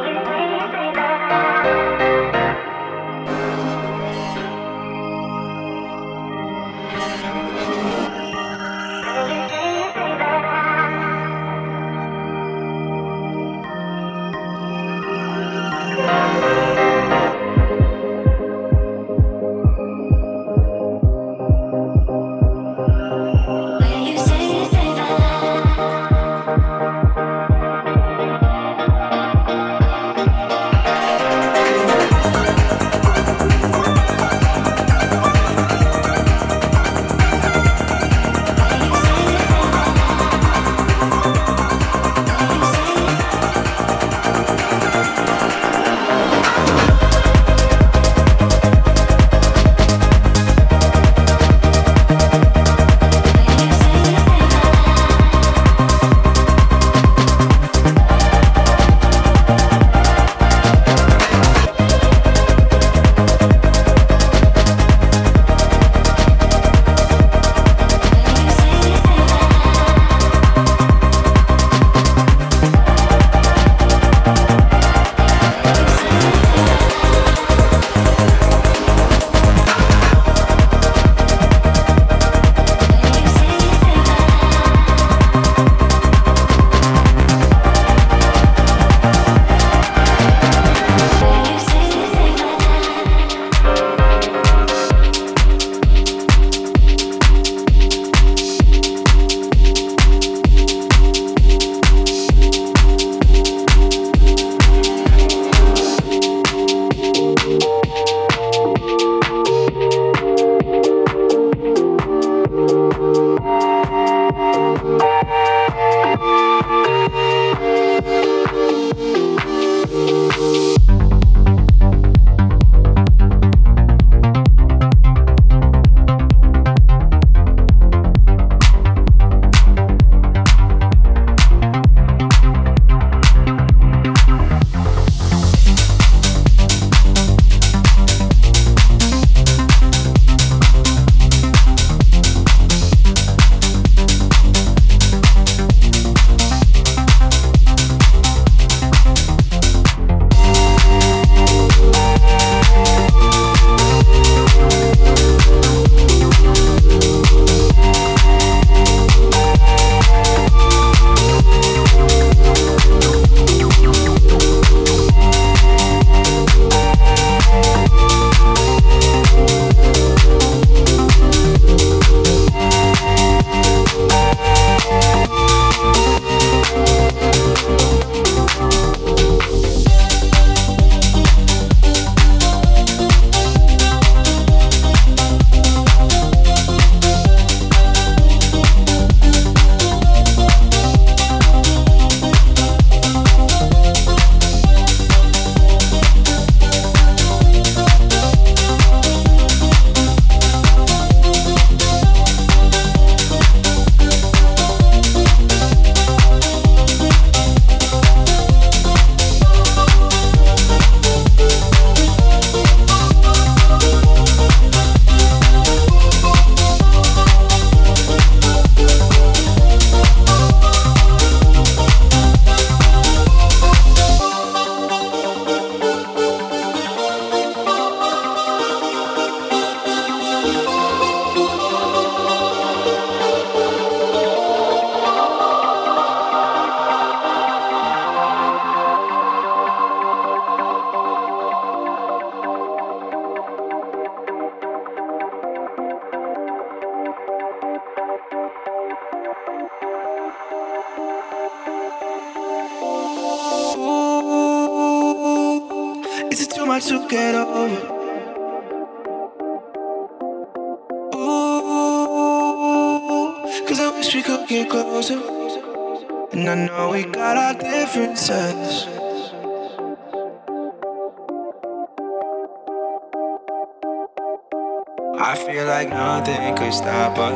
All around.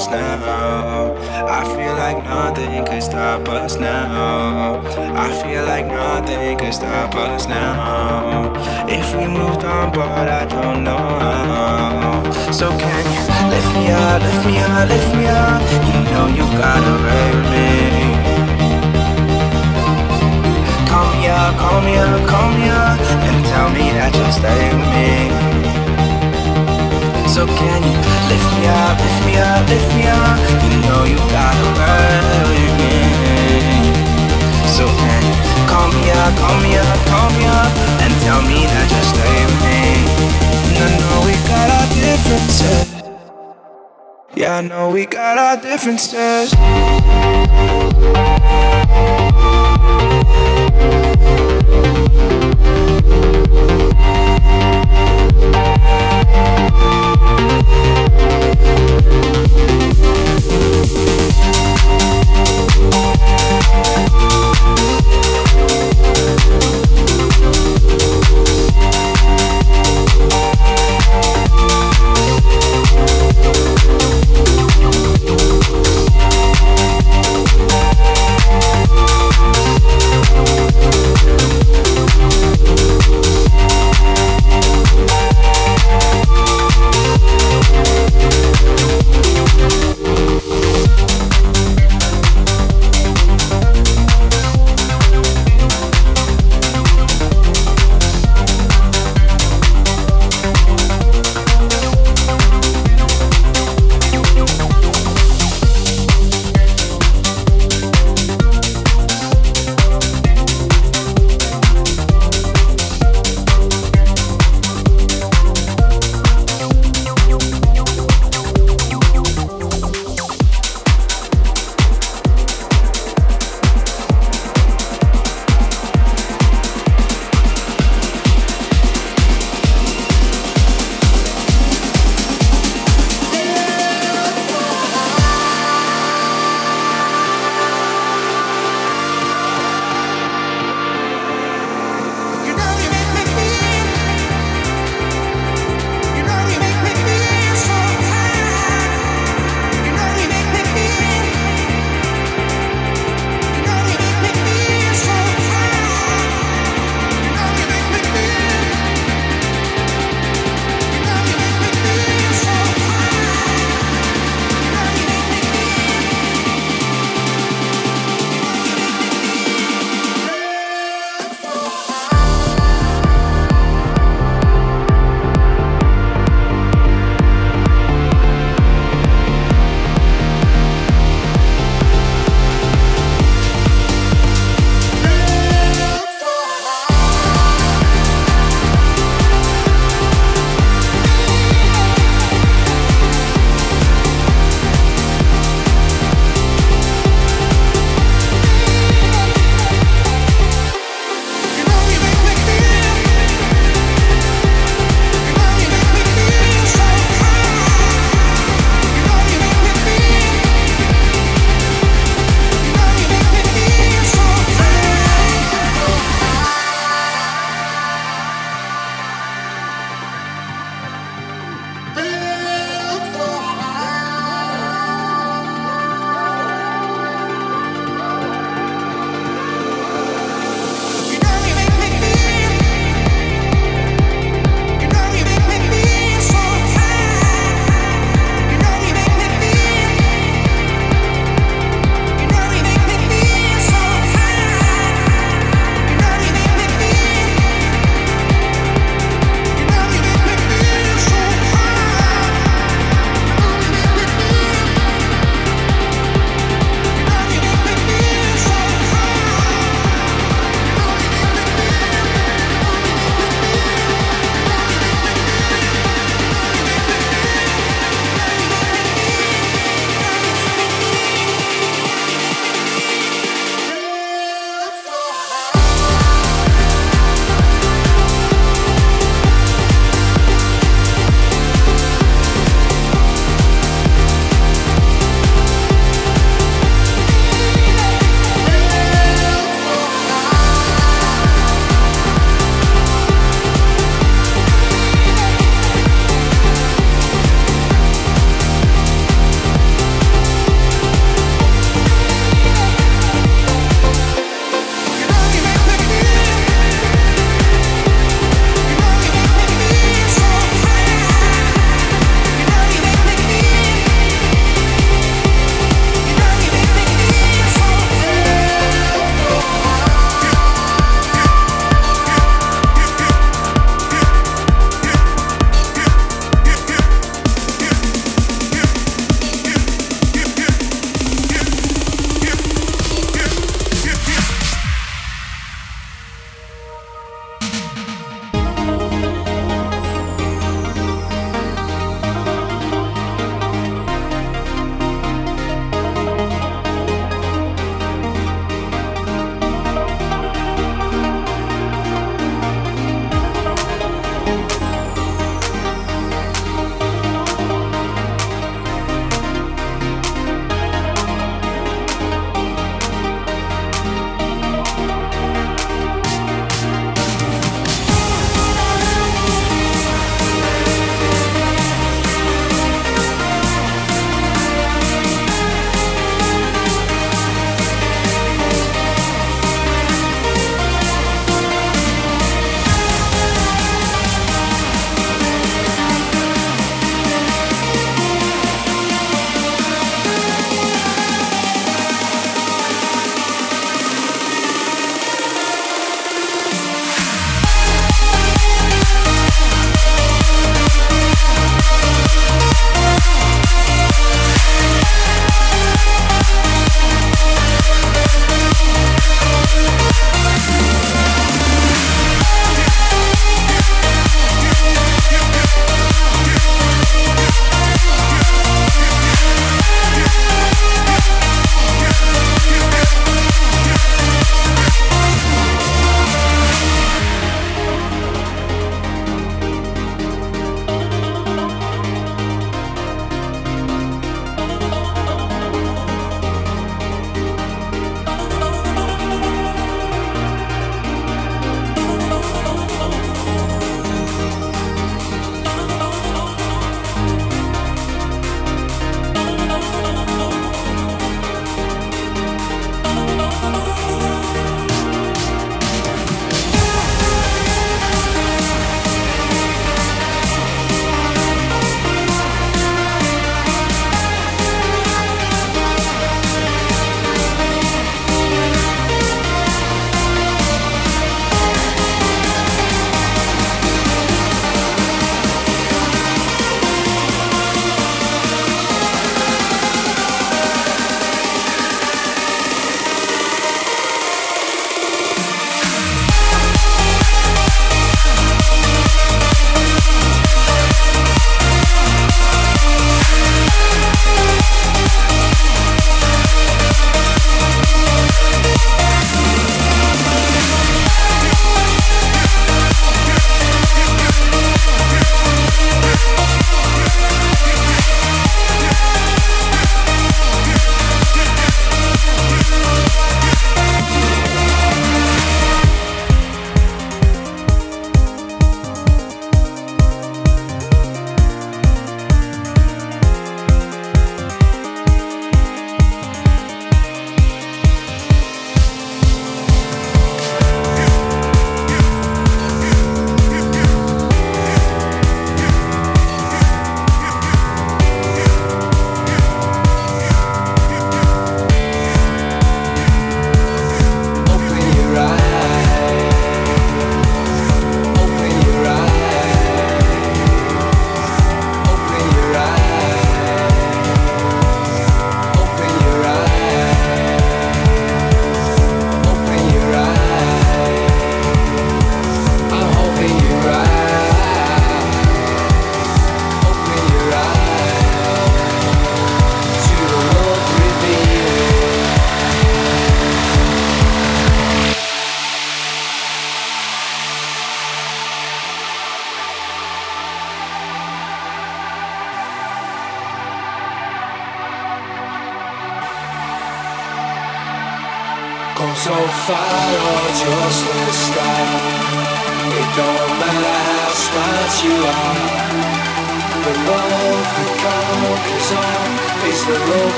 Us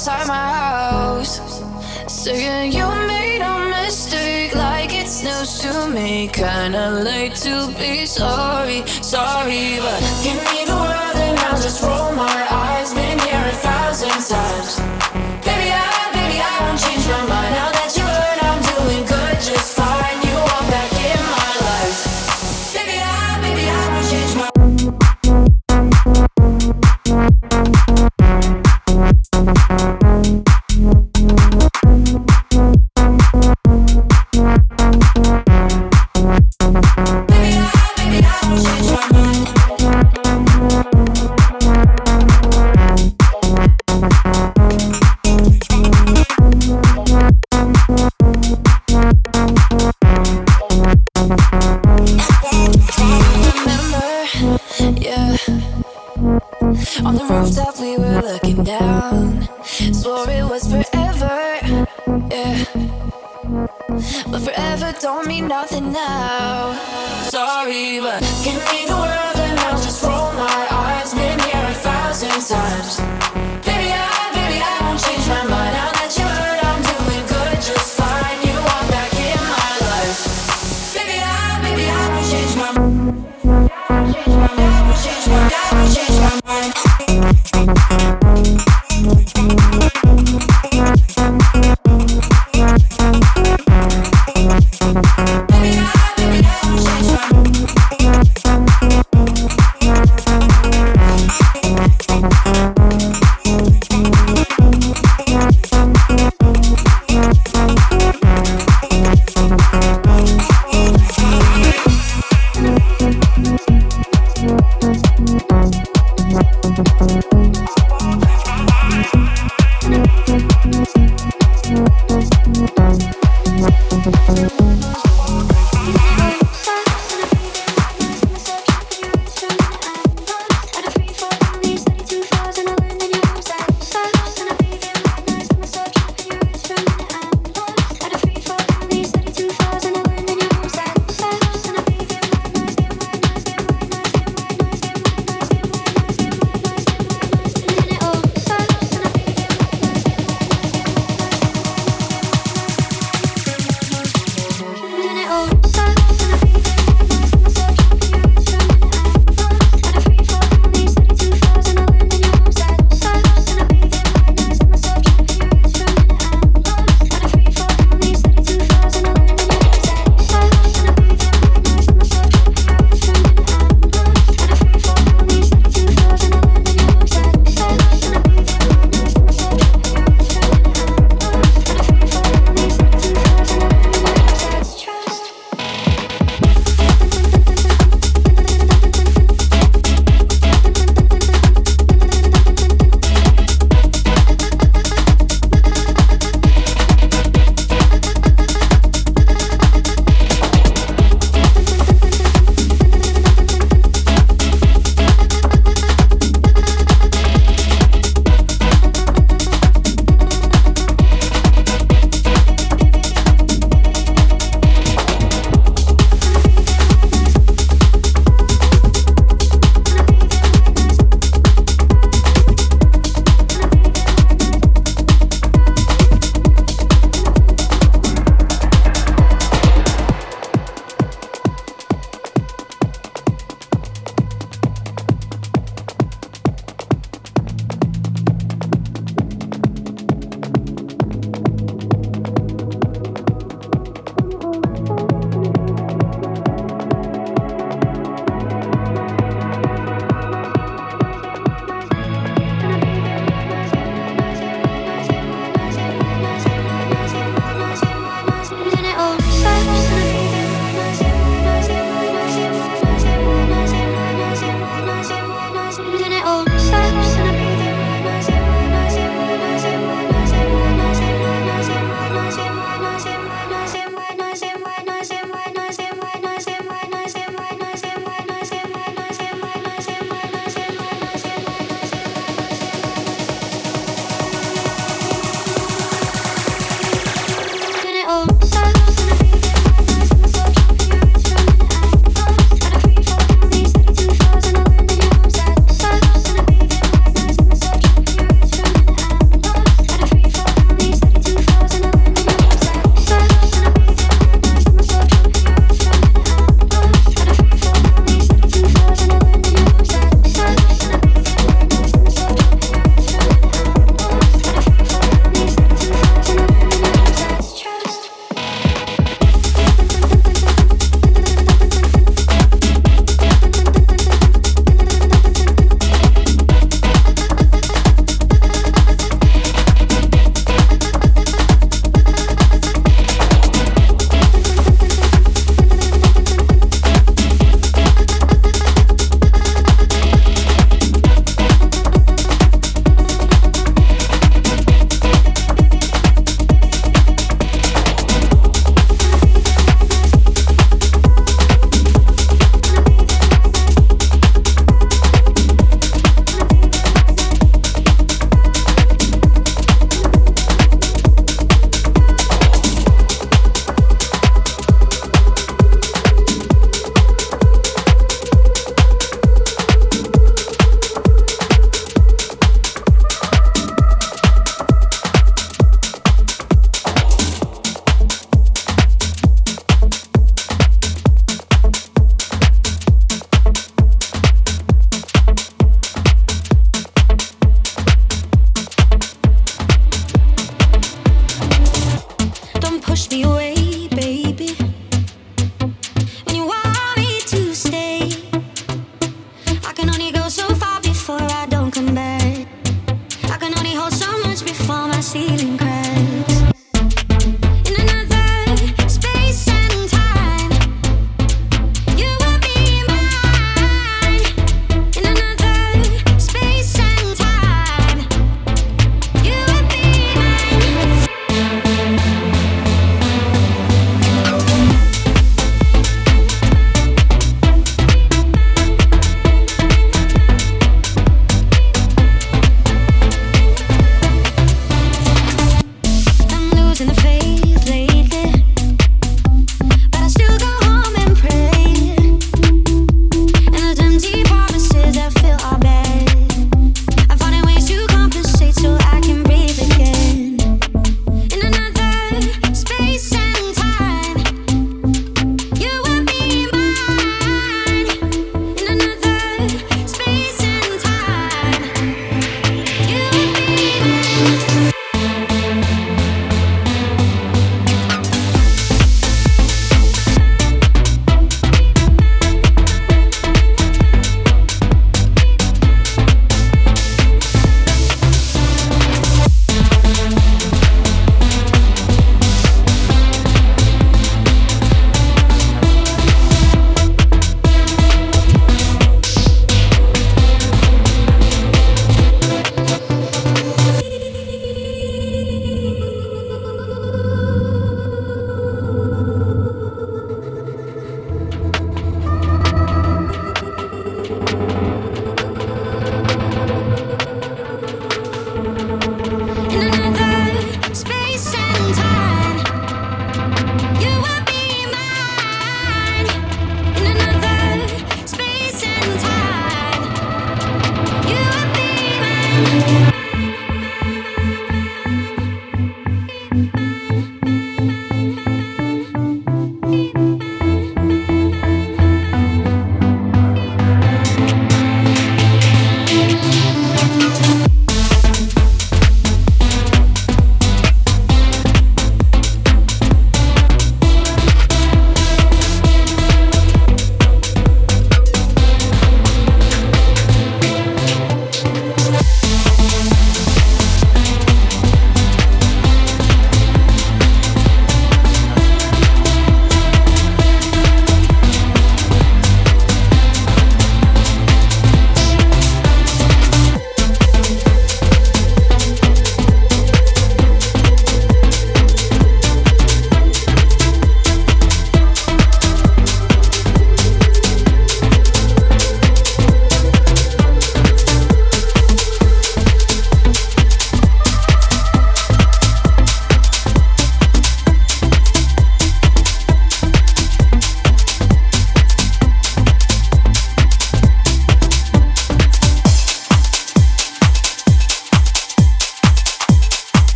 outside my house. Saying you made a mistake, like it's news to me. Kinda late to be sorry, sorry, but give me the world and I'll just roll my eyes.